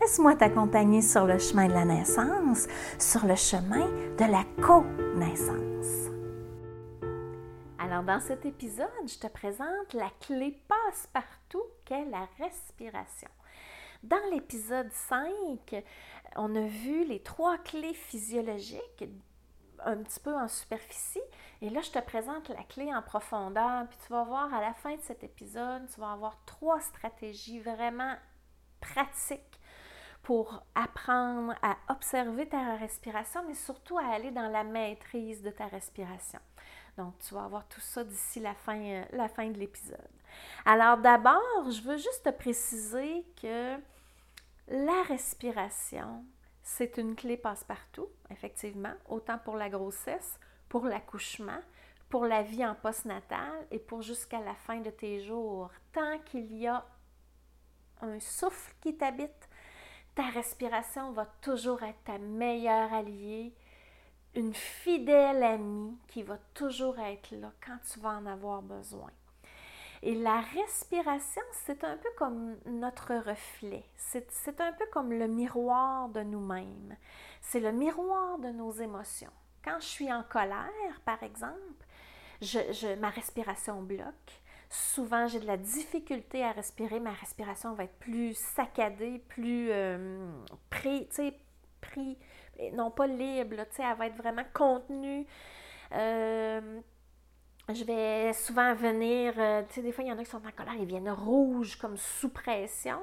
Laisse-moi t'accompagner sur le chemin de la naissance, sur le chemin de la co-naissance. Alors, dans cet épisode, je te présente la clé passe-partout qu'est la respiration. Dans l'épisode 5, on a vu les trois clés physiologiques un petit peu en superficie. Et là, je te présente la clé en profondeur. Puis tu vas voir à la fin de cet épisode, tu vas avoir trois stratégies vraiment pratiques pour apprendre à observer ta respiration, mais surtout à aller dans la maîtrise de ta respiration. Donc, tu vas avoir tout ça d'ici la fin, euh, la fin de l'épisode. Alors, d'abord, je veux juste te préciser que la respiration, c'est une clé passe-partout, effectivement, autant pour la grossesse, pour l'accouchement, pour la vie en postnatal et pour jusqu'à la fin de tes jours. Tant qu'il y a un souffle qui t'habite, ta respiration va toujours être ta meilleure alliée, une fidèle amie qui va toujours être là quand tu vas en avoir besoin. Et la respiration, c'est un peu comme notre reflet. C'est un peu comme le miroir de nous-mêmes. C'est le miroir de nos émotions. Quand je suis en colère, par exemple, je, ma respiration bloque souvent j'ai de la difficulté à respirer, ma respiration va être plus saccadée, plus euh, pris, non pas libre, elle va être vraiment contenue. Euh, je vais souvent venir, euh, tu sais, des fois, il y en a qui sont en colère, ils viennent rouges comme sous pression.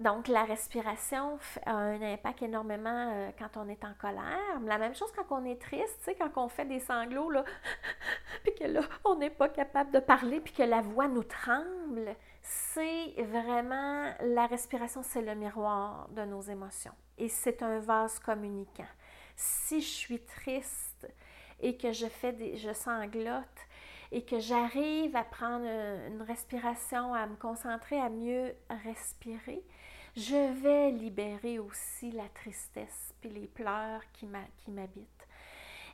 Donc, la respiration a un impact énormément euh, quand on est en colère. La même chose quand on est triste, tu sais, quand on fait des sanglots, là, puis que là, on n'est pas capable de parler, puis que la voix nous tremble. C'est vraiment, la respiration, c'est le miroir de nos émotions. Et c'est un vase communicant. Si je suis triste et que je fais des, je sanglote, et que j'arrive à prendre une respiration, à me concentrer, à mieux respirer, je vais libérer aussi la tristesse puis les pleurs qui m'habitent.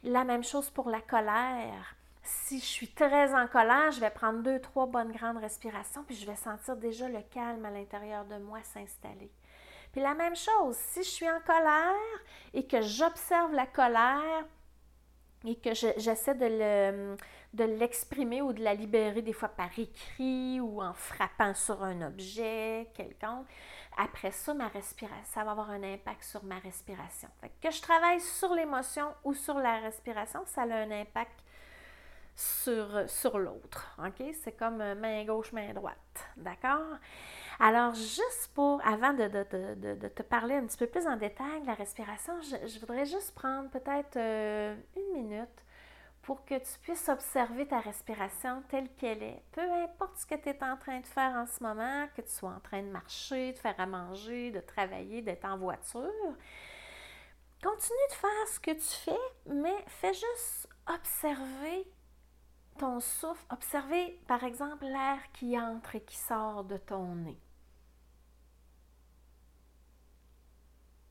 La même chose pour la colère. Si je suis très en colère, je vais prendre deux, trois bonnes grandes respirations, puis je vais sentir déjà le calme à l'intérieur de moi s'installer. Puis la même chose, si je suis en colère et que j'observe la colère et que j'essaie de de l'exprimer ou de la libérer des fois par écrit ou en frappant sur un objet quelconque, après ça, ma respiration, ça va avoir un impact sur ma respiration. que je travaille sur l'émotion ou sur la respiration, ça a un impact sur, sur l'autre. C'est comme main gauche, main droite. D'accord? Alors, juste pour, avant de, te parler un petit peu plus en détail de la respiration, je, voudrais juste prendre peut-être euh, une minute pour que tu puisses observer ta respiration telle qu'elle est. Peu importe ce que tu es en train de faire en ce moment, que tu sois en train de marcher, de faire à manger, de travailler, d'être en voiture, continue de faire ce que tu fais, mais fais juste observer ton souffle, observer par exemple l'air qui entre et qui sort de ton nez.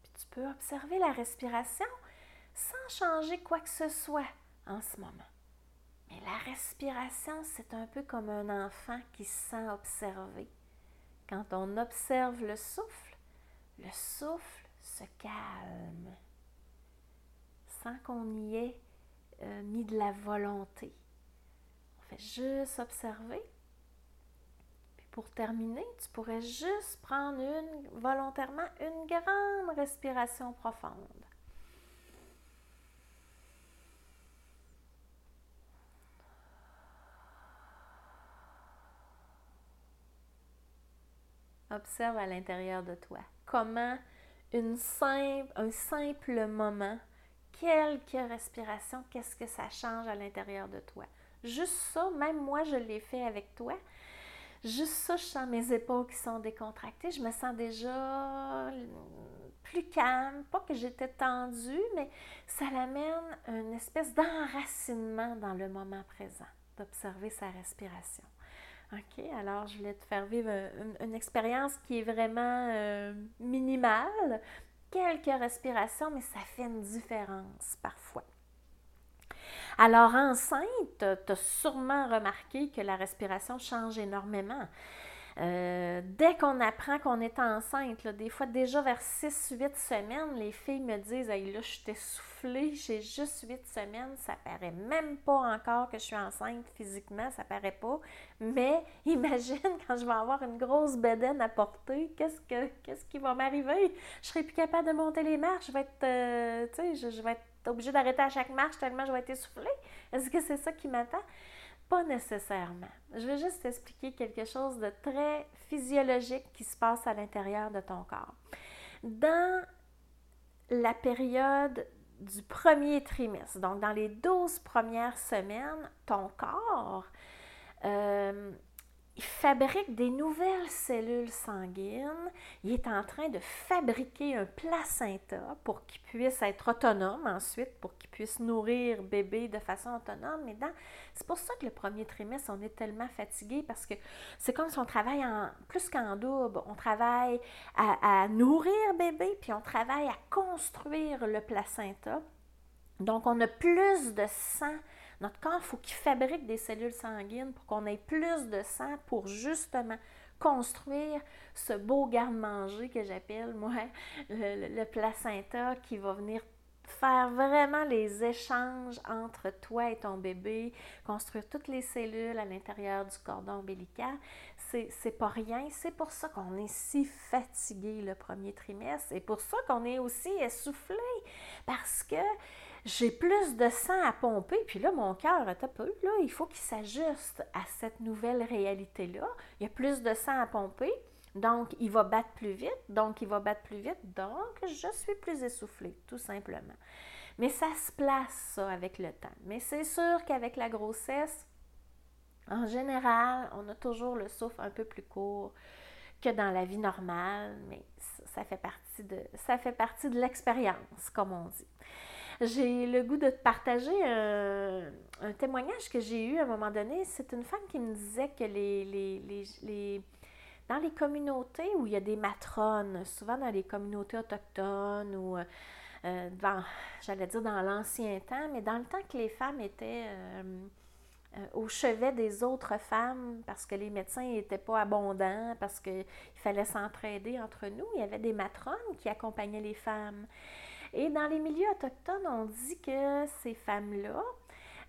Puis tu observer la respiration sans changer quoi que ce soit en ce moment. Mais la respiration, c'est un peu comme un enfant qui se sent observé. Quand on observe le souffle, le souffle se calme sans qu'on y ait euh, mis de la volonté. On fait juste observer. Pour terminer, tu pourrais juste prendre volontairement une grande respiration profonde. Observe à l'intérieur de toi comment une simple, un simple moment, quelques respirations, qu'est-ce que ça change à l'intérieur de toi. Juste ça, même moi, je l'ai fait avec toi. Juste ça, je sens mes épaules qui sont décontractées. Je me sens déjà plus calme. Pas que j'étais tendue, mais ça l'amène une espèce d'enracinement dans le moment présent, d'observer sa respiration. OK, alors je voulais te faire vivre une, expérience qui est vraiment euh, minimale. Quelques respirations, mais ça fait une différence parfois. Alors enceinte, tu as sûrement remarqué que la respiration change énormément. Euh, dès qu'on apprend qu'on est enceinte, des fois déjà vers 6-8 semaines, les filles me disent Hey, là, je suis essoufflée, j'ai juste 8 semaines, ça paraît même pas encore que je suis enceinte physiquement, ça paraît pas. Mais imagine quand je vais avoir une grosse bedaine à porter, qu'est-ce, que, qui va m'arriver? Je serai plus capable de monter les marches, je vais être, euh, sais, je, vais être obligée d'arrêter à chaque marche tellement je vais être essoufflée. Est-ce que c'est ça qui m'attend? Pas nécessairement. Je vais juste t'expliquer quelque chose de très physiologique qui se passe à l'intérieur de ton corps. Dans la période du premier trimestre, donc dans les 12 premières semaines, ton corps euh, il fabrique des nouvelles cellules sanguines. Il est en train de fabriquer un placenta pour qu'il puisse être autonome ensuite, pour qu'il puisse nourrir bébé de façon autonome. Mais c'est pour ça que le premier trimestre, on est tellement fatigué parce que c'est comme si on travaille plus qu'en double. On travaille à, à nourrir bébé, puis on travaille à construire le placenta. Donc, on a plus de sang notre corps, il faut qu'il fabrique des cellules sanguines pour qu'on ait plus de sang pour justement construire ce beau garde-manger que j'appelle, moi, le, placenta qui va venir faire vraiment les échanges entre toi et ton bébé, construire toutes les cellules à l'intérieur du cordon ombilical, c'est pas rien. C'est pour ça qu'on est si fatigué le premier trimestre. C'est pour ça qu'on est aussi essoufflé. Parce que j'ai plus de sang à pomper, puis là, mon cœur est un peu, là, il faut qu'il s'ajuste à cette nouvelle réalité-là. Il y a plus de sang à pomper, donc il va battre plus vite, donc il va battre plus vite, donc je suis plus essoufflée, tout simplement. Mais ça se place, ça, avec le temps. Mais c'est sûr qu'avec la grossesse, en général, on a toujours le souffle un peu plus court que dans la vie normale, mais ça fait partie de, ça fait partie de l'expérience, comme on dit j'ai le goût de te partager un, témoignage que j'ai eu à un moment donné. C'est une femme qui me disait que les, dans les communautés où il y a des matrones, souvent dans les communautés autochtones ou euh, j'allais dire dans l'ancien temps, mais dans le temps que les femmes étaient euh, euh, au chevet des autres femmes parce que les médecins n'étaient pas abondants, parce qu'il fallait s'entraider entre nous, il y avait des matrones qui accompagnaient les femmes. Et dans les milieux autochtones, on dit que ces femmes-là,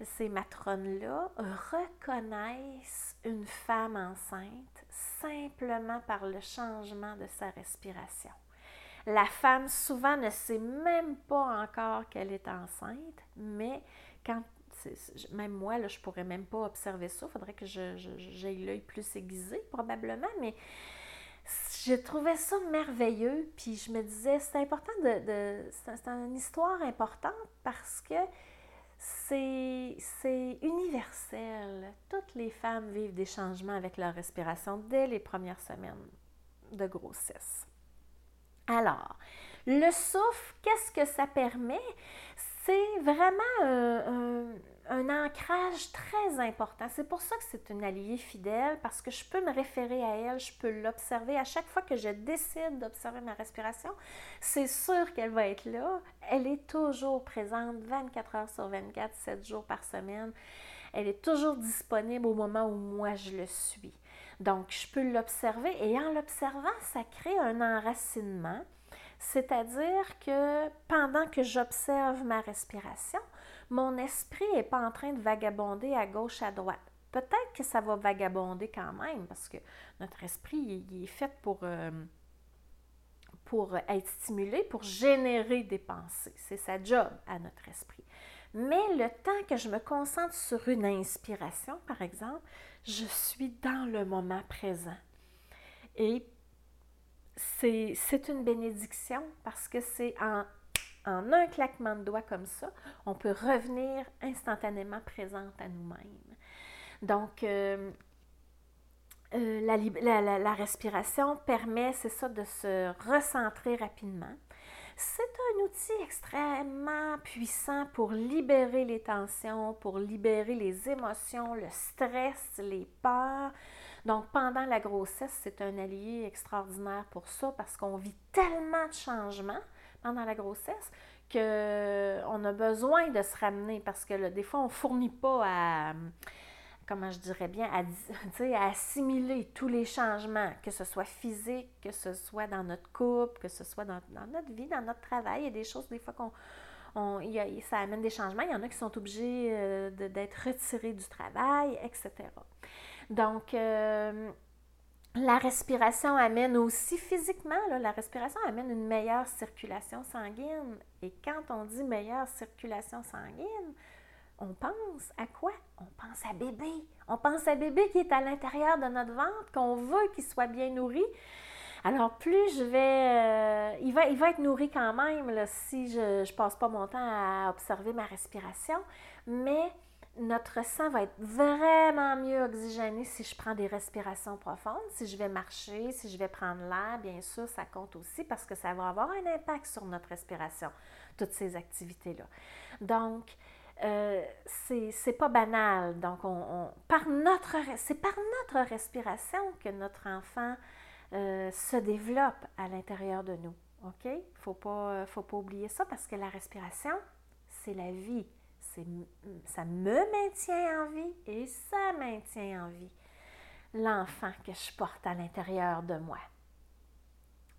ces matrones-là, reconnaissent une femme enceinte simplement par le changement de sa respiration. La femme souvent ne sait même pas encore qu'elle est enceinte, mais quand même moi, là, je pourrais même pas observer ça. Il faudrait que j'aie l'œil plus aiguisé, probablement, mais je trouvais ça merveilleux, puis je me disais, c'est important de... c'est une histoire importante parce que c'est universel. Toutes les femmes vivent des changements avec leur respiration dès les premières semaines de grossesse. Alors, le souffle, qu'est-ce que ça permet? C'est vraiment un un ancrage très important. C'est pour ça que c'est une alliée fidèle, parce que je peux me référer à elle, je peux l'observer. À chaque fois que je décide d'observer ma respiration, c'est sûr qu'elle va être là. Elle est toujours présente 24 heures sur 24, 7 jours par semaine. Elle est toujours disponible au moment où moi je le suis. Donc, je peux l'observer et en l'observant, ça crée un enracinement. C'est-à-dire que pendant que j'observe ma respiration, mon esprit n'est pas en train de vagabonder à gauche, à droite. Peut-être que ça va vagabonder quand même, parce que notre esprit il, est fait pour, euh, pour être stimulé, pour générer des pensées. C'est sa job à notre esprit. Mais le temps que je me concentre sur une inspiration, par exemple, je suis dans le moment présent. Et c'est une bénédiction parce que c'est en en un claquement de doigts comme ça, on peut revenir instantanément présente à nous-mêmes. Donc, euh, euh, la, respiration permet, c'est ça, de se recentrer rapidement. C'est un outil extrêmement puissant pour libérer les tensions, pour libérer les émotions, le stress, les peurs. Donc, pendant la grossesse, c'est un allié extraordinaire pour ça parce qu'on vit tellement de changements pendant la grossesse qu'on a besoin de se ramener parce que des fois, on ne fournit pas à comment je dirais bien, à, à, assimiler tous les changements, que ce soit physique, que ce soit dans notre couple, que ce soit dans, notre vie, dans notre travail. Il y a des choses, des fois, qu'on. ça amène des changements. Il y en a qui sont obligés euh, d'être retirés du travail, etc. Donc, euh, la respiration amène aussi physiquement, la respiration amène une meilleure circulation sanguine. Et quand on dit meilleure circulation sanguine, on pense à quoi? On pense à bébé. On pense à bébé qui est à l'intérieur de notre ventre, qu'on veut qu'il soit bien nourri. Alors, plus je vais. Euh, il, va, il va être nourri quand même si je ne passe pas mon temps à observer ma respiration, mais notre sang va être vraiment mieux oxygéné si je prends des respirations profondes, si je vais marcher, si je vais prendre l'air, bien sûr, ça compte aussi parce que ça va avoir un impact sur notre respiration, toutes ces activités-là. Donc, euh, c'est pas banal. Donc, on, par notre, c'est par notre respiration que notre enfant euh, se développe à l'intérieur de nous. OK? Il faut pas, faut pas oublier ça parce que la respiration, c'est la vie. Ça me maintient en vie et ça maintient en vie l'enfant que je porte à l'intérieur de moi.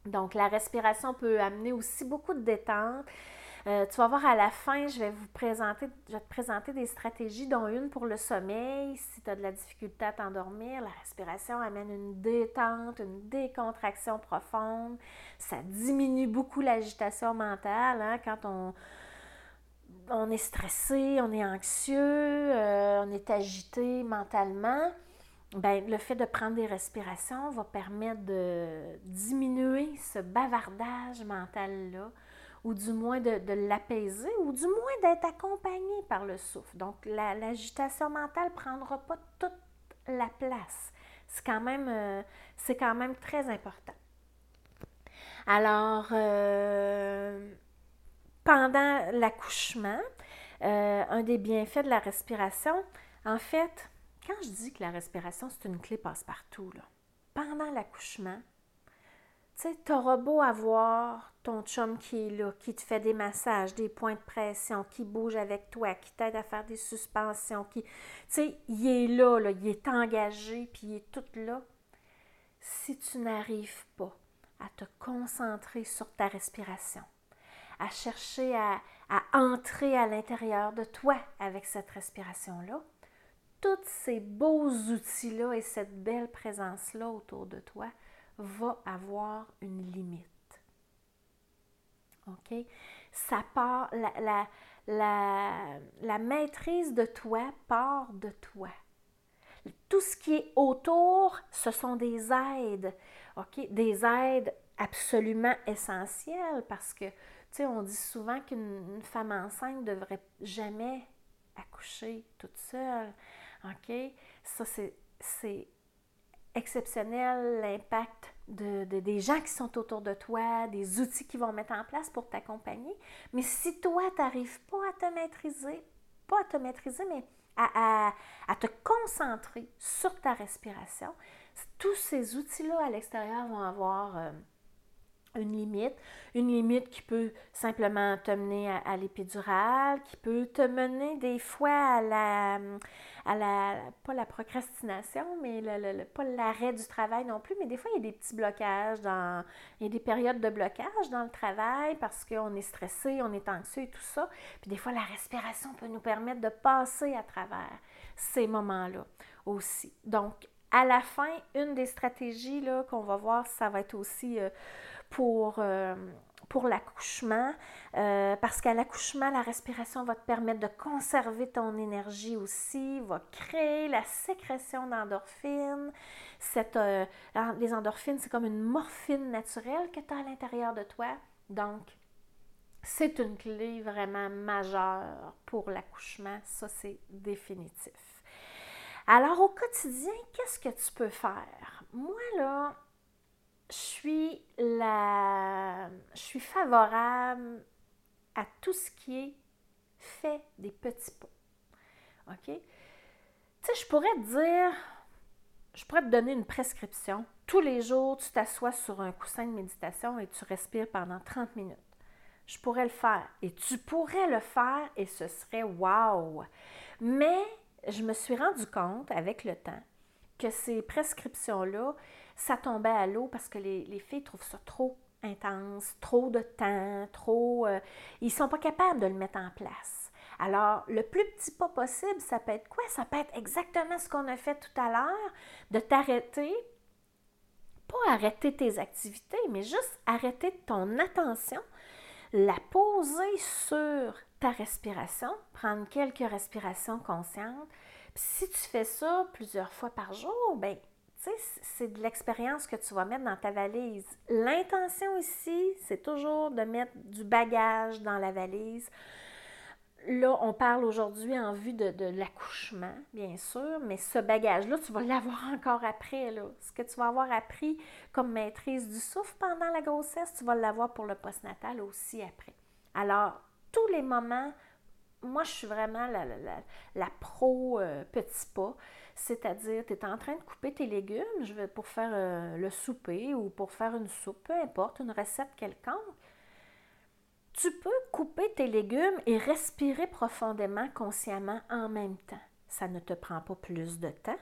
Donc, la respiration peut amener aussi beaucoup de détente. Euh, tu vas voir à la fin, je vais vous présenter, je vais te présenter des stratégies, dont une pour le sommeil. Si tu as de la difficulté à t'endormir, la respiration amène une détente, une décontraction profonde. Ça diminue beaucoup l'agitation mentale hein, quand on, on est stressé, on est anxieux, euh, on est agité mentalement. Ben, le fait de prendre des respirations va permettre de diminuer ce bavardage mental-là ou du moins de, l'apaiser, ou du moins d'être accompagné par le souffle. Donc, l'agitation mentale ne prendra pas toute la place. C'est quand, même, euh, très important. Alors, euh, pendant l'accouchement, euh, un des bienfaits de la respiration, en fait, quand je dis que la respiration, c'est une clé passe-partout, pendant l'accouchement, tu sais, beau avoir ton chum qui est là, qui te fait des massages, des points de pression, qui bouge avec toi, qui t'aide à faire des suspensions, qui, tu sais, il est là, il est engagé, puis il est tout là. Si tu n'arrives pas à te concentrer sur ta respiration, à chercher à, entrer à l'intérieur de toi avec cette respiration-là, tous ces beaux outils-là et cette belle présence-là autour de toi va avoir une limite. OK? Ça part, la, la, la, maîtrise de toi part de toi. Tout ce qui est autour, ce sont des aides? Des aides absolument essentielles parce que, on dit souvent qu'une femme enceinte ne devrait jamais accoucher toute seule, OK? Ça, c'est exceptionnel l'impact de, des gens qui sont autour de toi, des outils qu'ils vont mettre en place pour t'accompagner. Mais si toi, tu n'arrives pas à te maîtriser, pas à te maîtriser, mais à, te concentrer sur ta respiration, tous ces outils-là à l'extérieur vont avoir... Euh, une limite, une limite qui peut simplement te mener à, l'épidurale, qui peut te mener des fois à la, à la pas la procrastination, mais le, pas l'arrêt du travail non plus, mais des fois il y a des petits blocages, dans, il y a des périodes de blocage dans le travail parce qu'on est stressé, on est anxieux et tout ça. Puis des fois la respiration peut nous permettre de passer à travers ces moments-là aussi. Donc, à la fin, une des stratégies qu'on va voir, ça va être aussi euh, pour, euh, pour l'accouchement, euh, parce qu'à l'accouchement, la respiration va te permettre de conserver ton énergie aussi, va créer la sécrétion d'endorphines. les endorphines, c'est comme une morphine naturelle que tu as à l'intérieur de toi. Donc, c'est une clé vraiment majeure pour l'accouchement, ça c'est définitif. Alors au quotidien, qu'est-ce que tu peux faire? Moi là, je suis, la... je suis favorable à tout ce qui est fait des petits pas. OK? Tu sais, je pourrais te dire, je pourrais te donner une prescription. Tous les jours, tu t'assois sur un coussin de méditation et tu respires pendant 30 minutes. Je pourrais le faire et tu pourrais le faire et ce serait wow. Mais je me suis rendu compte avec le temps que ces prescriptions-là, ça tombait à l'eau parce que les, filles trouvent ça trop intense, trop de temps, trop... Euh, ils ne sont pas capables de le mettre en place. Alors, le plus petit pas possible, ça peut être quoi? Ça peut être exactement ce qu'on a fait tout à l'heure, de t'arrêter, pas arrêter tes activités, mais juste arrêter ton attention, la poser sur ta respiration, prendre quelques respirations conscientes. si tu fais ça plusieurs fois par jour, ben c'est de l'expérience que tu vas mettre dans ta valise. L'intention ici, c'est toujours de mettre du bagage dans la valise. Là, on parle aujourd'hui en vue de, l'accouchement, bien sûr, mais ce bagage-là, tu vas l'avoir encore après. Là. Ce que tu vas avoir appris comme maîtrise du souffle pendant la grossesse, tu vas l'avoir pour le postnatal aussi après. Alors, tous les moments, moi, je suis vraiment la, pro euh, petit pas. C'est-à-dire, tu es en train de couper tes légumes je pour faire euh, le souper ou pour faire une soupe, peu importe, une recette quelconque. Tu peux couper tes légumes et respirer profondément, consciemment en même temps. Ça ne te prend pas plus de temps,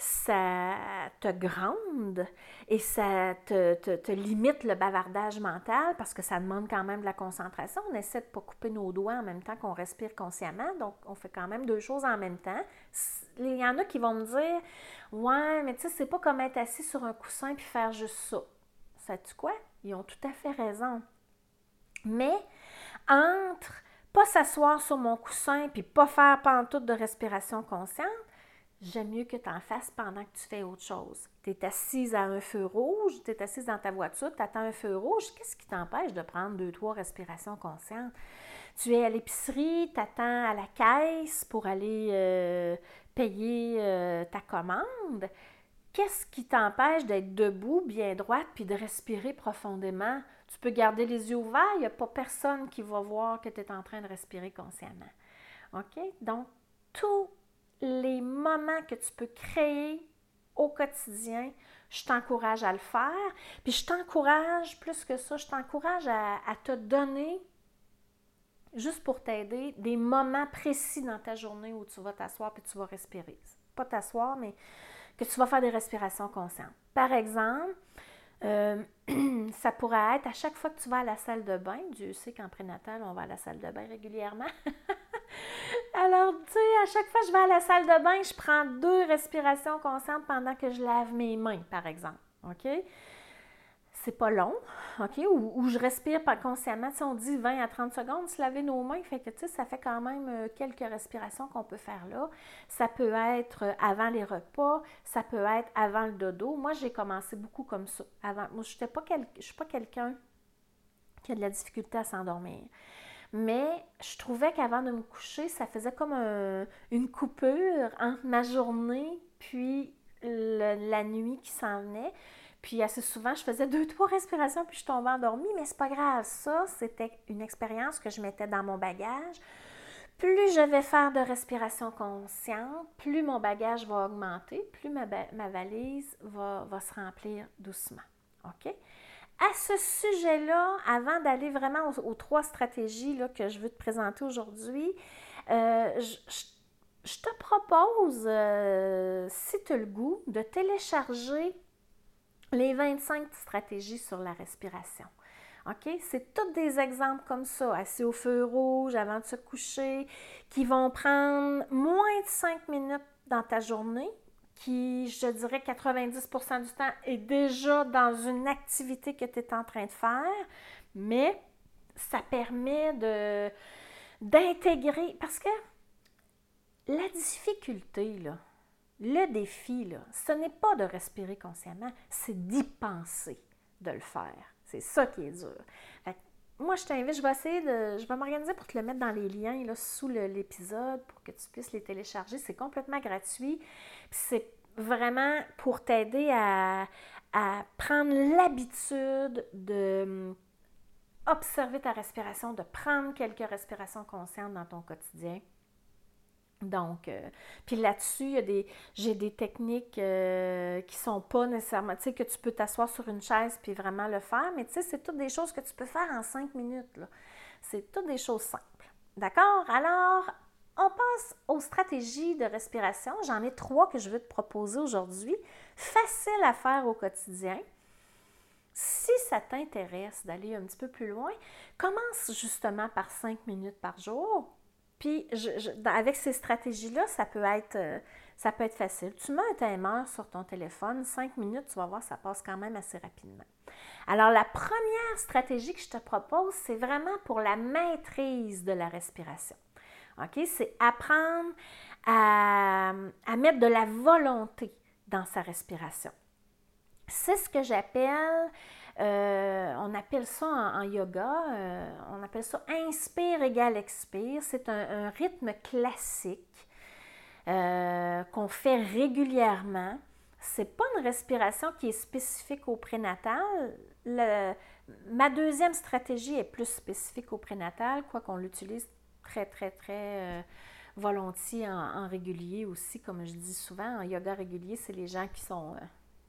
ça te gronde et ça te, limite le bavardage mental parce que ça demande quand même de la concentration. On essaie de ne pas couper nos doigts en même temps qu'on respire consciemment, donc on fait quand même deux choses en même temps. Il y en a qui vont me dire Ouais, mais tu sais, c'est pas comme être assis sur un coussin puis faire juste ça. Sais-tu quoi? Ils ont tout à fait raison. Mais entre pas s'asseoir sur mon coussin puis pas faire pantoute de respiration consciente, j'aime mieux que tu en fasses pendant que tu fais autre chose. Tu es assise à un feu rouge, tu es assise dans ta voiture, tu attends un feu rouge. Qu'est-ce qui t'empêche de prendre deux, trois respirations conscientes? Tu es à l'épicerie, tu attends à la caisse pour aller euh, payer euh, ta commande. Qu'est-ce qui t'empêche d'être debout, bien droite, puis de respirer profondément? Tu peux garder les yeux ouverts, il n'y a pas personne qui va voir que tu es en train de respirer consciemment. OK? Donc, tout les moments que tu peux créer au quotidien, je t'encourage à le faire. Puis je t'encourage, plus que ça, je t'encourage à, te donner, juste pour t'aider, des moments précis dans ta journée où tu vas t'asseoir puis tu vas respirer. Pas t'asseoir, mais que tu vas faire des respirations conscientes. Par exemple, euh, ça pourrait être à chaque fois que tu vas à la salle de bain, Dieu sait qu'en prénatal, on va à la salle de bain régulièrement. Alors, tu sais, à chaque fois que je vais à la salle de bain, je prends deux respirations conscientes pendant que je lave mes mains, par exemple. OK? C'est pas long, OK? Ou, je respire pas consciemment. Si on dit 20 à 30 secondes, se laver nos mains, fait que, tu sais, ça fait quand même euh, quelques respirations qu'on peut faire là. Ça peut être euh, avant les repas, ça peut être avant le dodo. Moi, j'ai commencé beaucoup comme ça. Moi, je ne suis pas quelqu'un qui a de la difficulté à s'endormir. Mais je trouvais qu'avant de me coucher, ça faisait comme une coupure entre ma journée puis la nuit qui s'en venait. Puis assez souvent, je faisais deux, trois respirations, puis je tombais endormie, mais c'est pas grave. Ça, c'était une expérience que je mettais dans mon bagage. Plus je vais faire de respiration consciente, plus mon bagage va augmenter, plus ma, valise va, va, se remplir doucement. OK? À ce sujet-là, avant d'aller vraiment aux, trois stratégies que je veux te présenter aujourd'hui, euh, je, te propose, euh, si tu as le goût, de télécharger les 25 stratégies sur la respiration. OK? C'est tous des exemples comme ça, assis au feu rouge, avant de se coucher, qui vont prendre moins de 5 minutes dans ta journée, qui, je dirais, 90% du temps est déjà dans une activité que tu es en train de faire, mais ça permet de d'intégrer parce que la difficulté le défi ce n'est pas de respirer consciemment, c'est d'y penser de le faire. C'est ça qui est dur. Moi, je t'invite, je vais essayer de. Je vais m'organiser pour te le mettre dans les liens là, sous l'épisode pour que tu puisses les télécharger. C'est complètement gratuit. c'est vraiment pour t'aider à, prendre l'habitude de observer ta respiration, de prendre quelques respirations conscientes dans ton quotidien. Donc, euh, puis là-dessus, j'ai des techniques euh, qui sont pas nécessairement, tu sais, que tu peux t'asseoir sur une chaise puis vraiment le faire, mais tu sais, c'est toutes des choses que tu peux faire en cinq minutes. C'est toutes des choses simples. D'accord? Alors, on passe aux stratégies de respiration. J'en ai trois que je veux te proposer aujourd'hui. Facile à faire au quotidien. Si ça t'intéresse d'aller un petit peu plus loin, commence justement par cinq minutes par jour. Puis, avec ces stratégies-là, ça peut être euh, ça peut être facile. Tu mets un timer sur ton téléphone, cinq minutes, tu vas voir, ça passe quand même assez rapidement. Alors, la première stratégie que je te propose, c'est vraiment pour la maîtrise de la respiration. OK? C'est apprendre à, mettre de la volonté dans sa respiration. C'est ce que j'appelle, euh, on appelle ça en, yoga, euh, on appelle ça inspire égale expire. C'est un, rythme classique euh, qu'on fait régulièrement. C'est pas une respiration qui est spécifique au prénatal. ma deuxième stratégie est plus spécifique au prénatal, quoi qu'on l'utilise très, très, très volontiers en, régulier aussi, comme je dis souvent. En yoga régulier, c'est les gens qui sont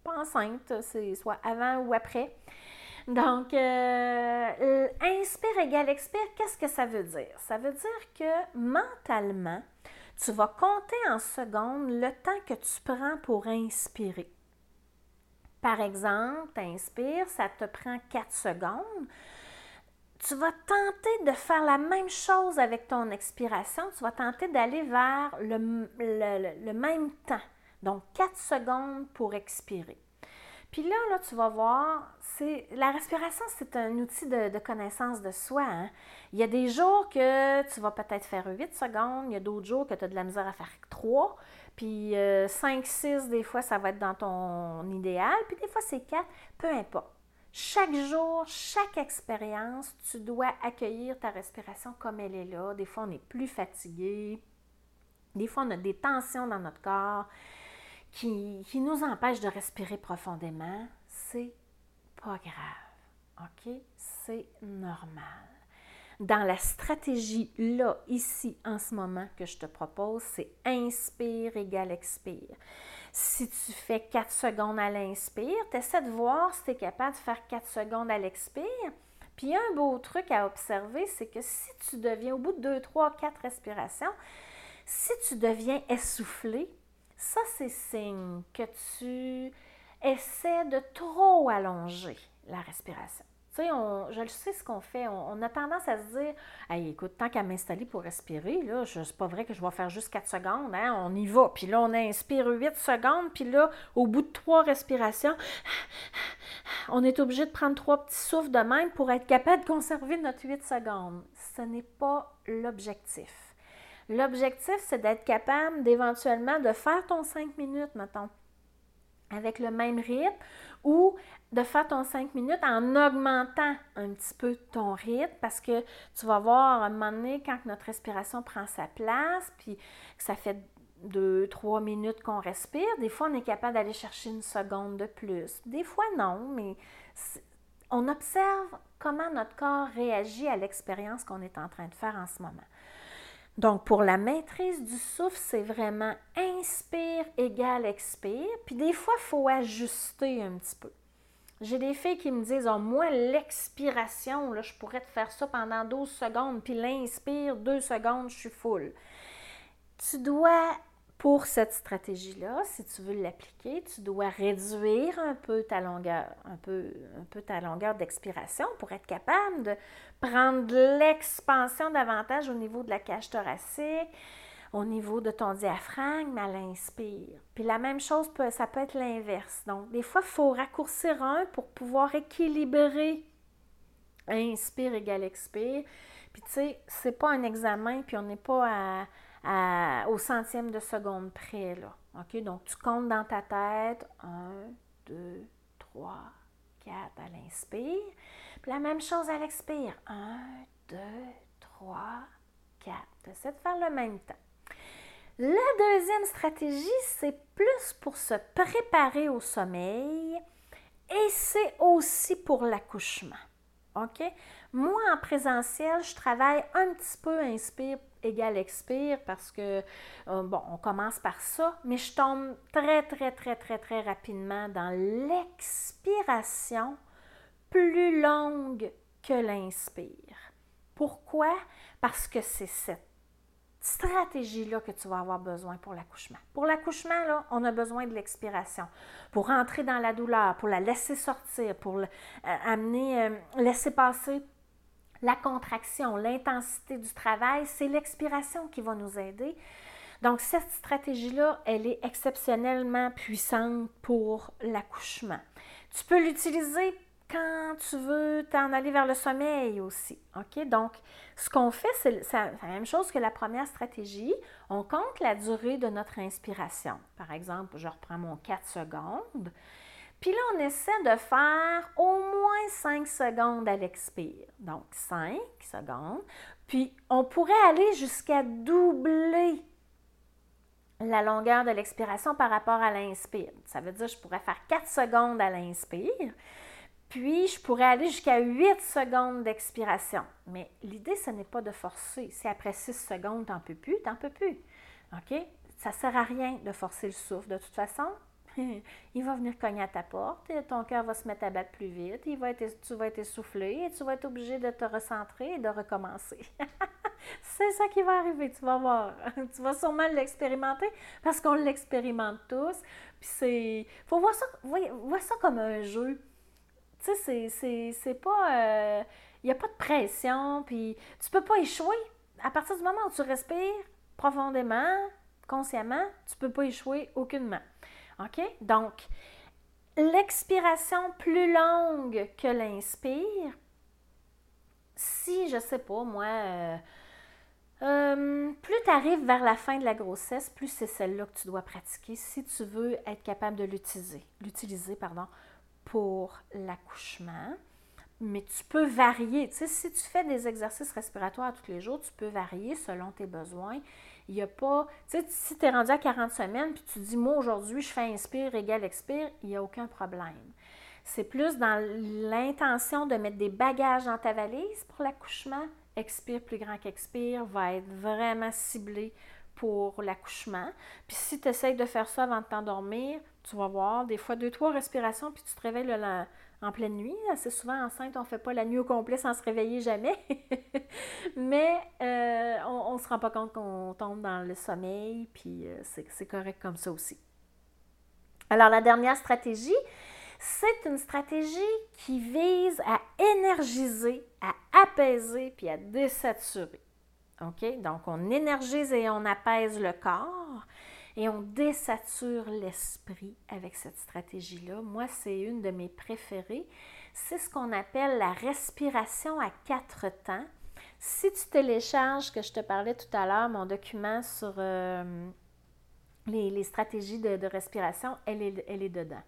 pas enceintes, c'est soit avant ou après. Donc, euh, inspire égale expire, qu'est-ce que ça veut dire? Ça veut dire que mentalement, tu vas compter en secondes le temps que tu prends pour inspirer. Par exemple, tu inspires, ça te prend 4 secondes. Tu vas tenter de faire la même chose avec ton expiration. Tu vas tenter d'aller vers le même temps. Donc, 4 secondes pour expirer. Puis là, là, tu vas voir, c'est la respiration, c'est un outil de, connaissance de soi. Hein. Il y a des jours que tu vas peut-être faire 8 secondes, il y a d'autres jours que tu as de la misère à faire 3, puis 5, euh, 6, des fois, ça va être dans ton idéal, puis des fois, c'est 4, peu importe. Chaque jour, chaque expérience, tu dois accueillir ta respiration comme elle est là. Des fois, on est plus fatigué. Des fois, on a des tensions dans notre corps qui, nous empêche de respirer profondément, c'est pas grave. OK? C'est normal. Dans la stratégie là, ici, en ce moment que je te propose, c'est inspire égale expire. Si tu fais 4 secondes à l'inspire, tu essaies de voir si tu es capable de faire 4 secondes à l'expire. Puis un beau truc à observer, c'est que si tu deviens, au bout de 2, 3, 4 respirations, si tu deviens essoufflé, ça, c'est signe que tu essaies de trop allonger la respiration. Tu sais, je le sais ce qu'on fait. On, a tendance à se dire écoute, tant qu'à m'installer pour respirer, là, c'est pas vrai que je vais faire juste 4 secondes, hein, on y va. Puis là, on inspire 8 secondes, puis là, au bout de 3 respirations, on est obligé de prendre 3 petits souffles de même pour être capable de conserver notre 8 secondes. Ce n'est pas l'objectif. L'objectif, c'est d'être capable d'éventuellement de faire ton 5 minutes, mettons, avec le même rythme ou de faire ton 5 minutes en augmentant un petit peu ton rythme parce que tu vas voir à un moment donné quand notre respiration prend sa place, puis que ça fait 2-3 minutes qu'on respire, des fois on est capable d'aller chercher une seconde de plus. Des fois non, mais on observe comment notre corps réagit à l'expérience qu'on est en train de faire en ce moment. Donc, pour la maîtrise du souffle, c'est vraiment inspire égale expire. Puis des fois, il faut ajuster un petit peu. J'ai des filles qui me disent, oh, moi, l'expiration, je pourrais te faire ça pendant 12 secondes, puis l'inspire, 2 secondes, je suis full. Tu dois pour cette stratégie-là, si tu veux l'appliquer, tu dois réduire un peu ta longueur, un peu, un peu ta longueur d'expiration pour être capable de prendre l'expansion davantage au niveau de la cage thoracique, au niveau de ton diaphragme à l'inspire. Puis la même chose, ça peut être l'inverse. Donc, des fois, il faut raccourcir un pour pouvoir équilibrer inspire égale expire. Puis tu sais, c'est pas un examen, puis on n'est pas au centième de seconde près. Là. OK? Donc, tu comptes dans ta tête 1, 2, 3, 4 à l'inspire. La même chose à l'expire. 1, 2, 3, 4. Essaie de faire le même temps. La deuxième stratégie, c'est plus pour se préparer au sommeil Et c'est aussi pour l'accouchement. OK? Moi, en présentiel, je travaille un petit peu inspire égale expire parce que, euh, bon, on commence par ça, mais je tombe très, très, très, très, très rapidement dans l'expiration plus longue que l'inspire. Pourquoi? Parce que c'est cette stratégie-là que tu vas avoir besoin pour l'accouchement. Pour l'accouchement, on a besoin de l'expiration. Pour entrer dans la douleur, pour la laisser sortir, pour euh, amener, euh, laisser passer la contraction, l'intensité du travail, c'est l'expiration qui va nous aider. Donc, cette stratégie-là, elle est exceptionnellement puissante pour l'accouchement. Tu peux l'utiliser quand tu veux t'en aller vers le sommeil aussi. OK? Donc, ce qu'on fait, c'est la même chose que la première stratégie. On compte la durée de notre inspiration. Par exemple, je reprends mon 4 secondes. Puis là, on essaie de faire au moins 5 secondes à l'expire. Donc, 5 secondes. Puis, on pourrait aller jusqu'à doubler la longueur de l'expiration par rapport à l'inspire. Ça veut dire que je pourrais faire 4 secondes à l'inspire. Puis, je pourrais aller jusqu'à 8 secondes d'expiration. Mais l'idée, ce n'est pas de forcer. Si après 6 secondes, tu n'en peux plus, tu n'en peux plus. OK? Ça ne sert à rien de forcer le souffle. De toute façon, il va venir cogner à ta porte et ton cœur va se mettre à battre plus vite. Il va être, tu vas être essoufflé et tu vas être obligé de te recentrer et de recommencer. c'est ça qui va arriver, tu vas voir. tu vas sûrement l'expérimenter parce qu'on l'expérimente tous. Puis c'est. faut voir ça, voir ça comme un jeu. Tu sais, c'est pas. Euh, il n'y a pas de pression, puis tu peux pas échouer. À partir du moment où tu respires profondément, consciemment, tu peux pas échouer aucunement. OK? Donc, l'expiration plus longue que l'inspire, si, je sais pas, moi, euh, euh, plus tu arrives vers la fin de la grossesse, plus c'est celle-là que tu dois pratiquer si tu veux être capable de l'utiliser, l'utiliser pardon, pour l'accouchement. Mais tu peux varier. Tu sais, si tu fais des exercices respiratoires tous les jours, tu peux varier selon tes besoins. Il n'y a pas. Tu sais, si tu es rendu à 40 semaines puis tu dis, moi, aujourd'hui, je fais inspire égale expire, il n'y a aucun problème. C'est plus dans l'intention de mettre des bagages dans ta valise pour l'accouchement. Expire plus grand qu'expire va être vraiment ciblé pour l'accouchement. Puis si tu essayes de faire ça avant de t'endormir, tu vas voir des fois deux, trois respirations, puis tu te réveilles le, en pleine nuit. Assez souvent, enceinte, on ne fait pas la nuit au complet sans se réveiller jamais. Mais euh, on ne se rend pas compte qu'on tombe dans le sommeil, puis euh, c'est correct comme ça aussi. Alors, la dernière stratégie, c'est une stratégie qui vise à énergiser, à apaiser, puis à désaturer. Donc, on énergise et on apaise le corps et on désature l'esprit avec cette stratégie-là. Moi, c'est une de mes préférées. C'est ce qu'on appelle la respiration à quatre temps. Si tu télécharges, que je te parlais tout à l'heure, mon document sur euh, les, stratégies de, respiration, elle est dedans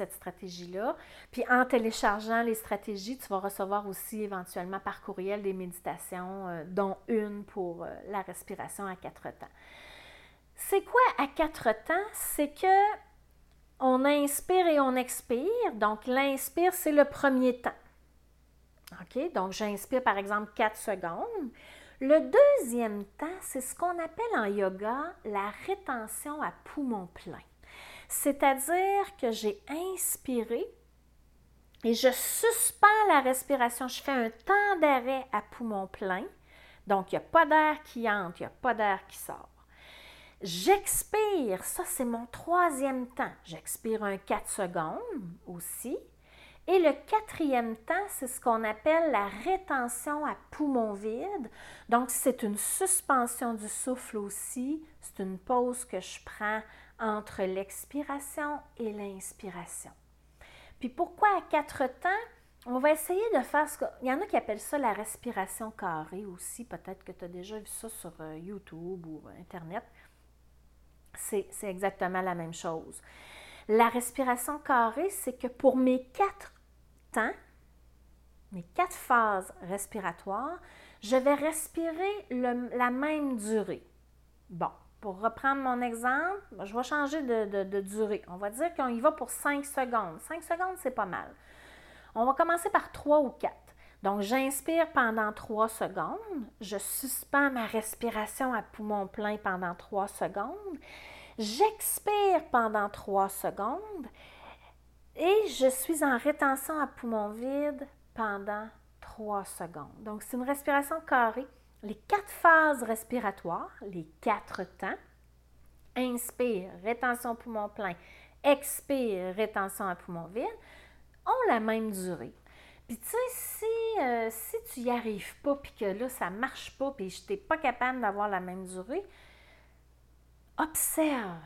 cette stratégie-là. Puis en téléchargeant les stratégies, tu vas recevoir aussi éventuellement par courriel des méditations, euh, dont une pour euh, la respiration à quatre temps. C'est quoi à quatre temps? C'est que on inspire et on expire. Donc, l'inspire, c'est le premier temps. OK? Donc, j'inspire par exemple 4 secondes. Le deuxième temps, c'est ce qu'on appelle en yoga la rétention à poumon plein. C'est-à-dire que j'ai inspiré et je suspends la respiration. Je fais un temps d'arrêt à poumon plein. Donc, il n'y a pas d'air qui entre, il n'y a pas d'air qui sort. J'expire, ça c'est mon troisième temps. J'expire un 4 secondes aussi. Et le quatrième temps, c'est ce qu'on appelle la rétention à poumon vide. Donc, c'est une suspension du souffle aussi. C'est une pause que je prends entre l'expiration et l'inspiration. Puis pourquoi à quatre temps? On va essayer de faire ce que... Il y en a qui appellent ça la respiration carrée aussi. Peut-être que tu as déjà vu ça sur euh, YouTube ou Internet c'est exactement la même chose. La respiration carrée, c'est que pour mes quatre temps, mes quatre phases respiratoires, je vais respirer la même durée. Bon, Pour reprendre mon exemple, je vais changer de, durée. On va dire qu'on y va pour 5 secondes. 5 secondes, c'est pas mal. On va commencer par 3 ou 4. Donc, j'inspire pendant 3 secondes. Je suspends ma respiration à poumon plein pendant 3 secondes. J'expire pendant 3 secondes. Et je suis en rétention à poumon vide pendant 3 secondes. Donc, c'est une respiration carrée. Les quatre phases respiratoires, les quatre temps. Inspire, rétention poumon plein. Expire, rétention à poumon vide, ont la même durée. Puis tu sais, si, euh, tu n'y arrives pas, puis que là, ça ne marche pas, puis je n'étais pas capable d'avoir la même durée, observe.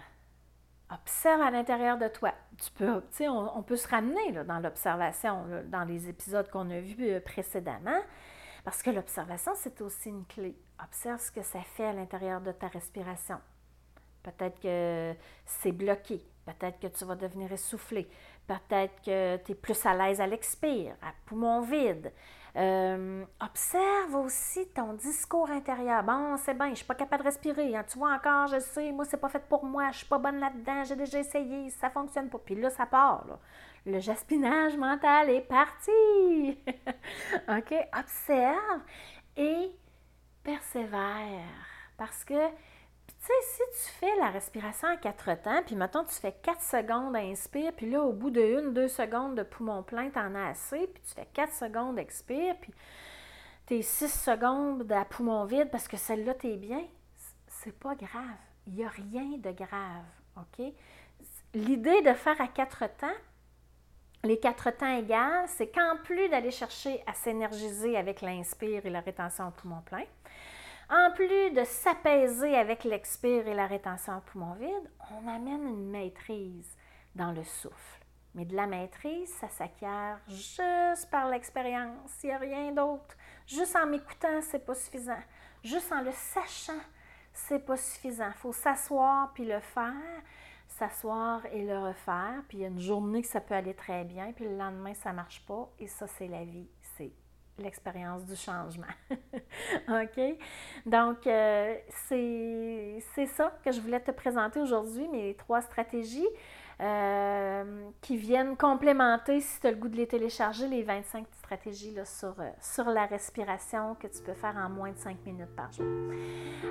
Observe à l'intérieur de toi. Tu peux, tu sais, on, peut se ramener dans l'observation, dans les épisodes qu'on a vus euh, précédemment, parce que l'observation, c'est aussi une clé. Observe ce que ça fait à l'intérieur de ta respiration. Peut-être que c'est bloqué. Peut-être que tu vas devenir essoufflé. Peut-être que tu es plus à l'aise à l'expire, à poumon vide. Euh, observe aussi ton discours intérieur. Bon, c'est bien, je suis pas capable de respirer. Hein. Tu vois encore, je sais, moi, c'est pas fait pour moi, je suis pas bonne là-dedans, j'ai déjà essayé, ça fonctionne pas. Puis là, ça part. Le jaspinage mental est parti. OK? Observe et persévère. Parce que tu sais, si tu fais la respiration à quatre temps, puis maintenant tu fais quatre secondes à inspire, puis là, au bout de une, deux secondes de poumon plein, tu en as assez, puis tu fais quatre secondes expire, puis tes six secondes à poumon vide parce que celle-là, tu es bien, c'est pas grave. Il n'y a rien de grave, OK? L'idée de faire à quatre temps, les quatre temps égales, c'est qu'en plus d'aller chercher à s'énergiser avec l'inspire et la rétention au poumon plein, en plus de s'apaiser avec l'expire et la rétention en poumon vide, on amène une maîtrise dans le souffle. Mais de la maîtrise, ça s'acquiert juste par l'expérience. Il n'y a rien d'autre. Juste en m'écoutant, c'est pas suffisant. Juste en le sachant, c'est pas suffisant. Il faut s'asseoir puis le faire, s'asseoir et le refaire. Puis il y a une journée que ça peut aller très bien, puis le lendemain, ça marche pas. Et ça, c'est la vie. C'est l'expérience du changement. OK? Donc, euh, c'est ça que je voulais te présenter aujourd'hui, mes trois stratégies euh, qui viennent complémenter, si tu as le goût de les télécharger, les 25 stratégies sur, euh, sur la respiration que tu peux faire en moins de 5 minutes par jour.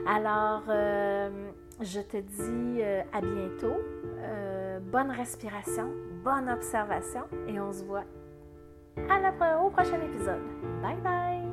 Alors, je te dis à bientôt. bonne respiration, bonne observation et on se voit au prochain épisode. Bye bye!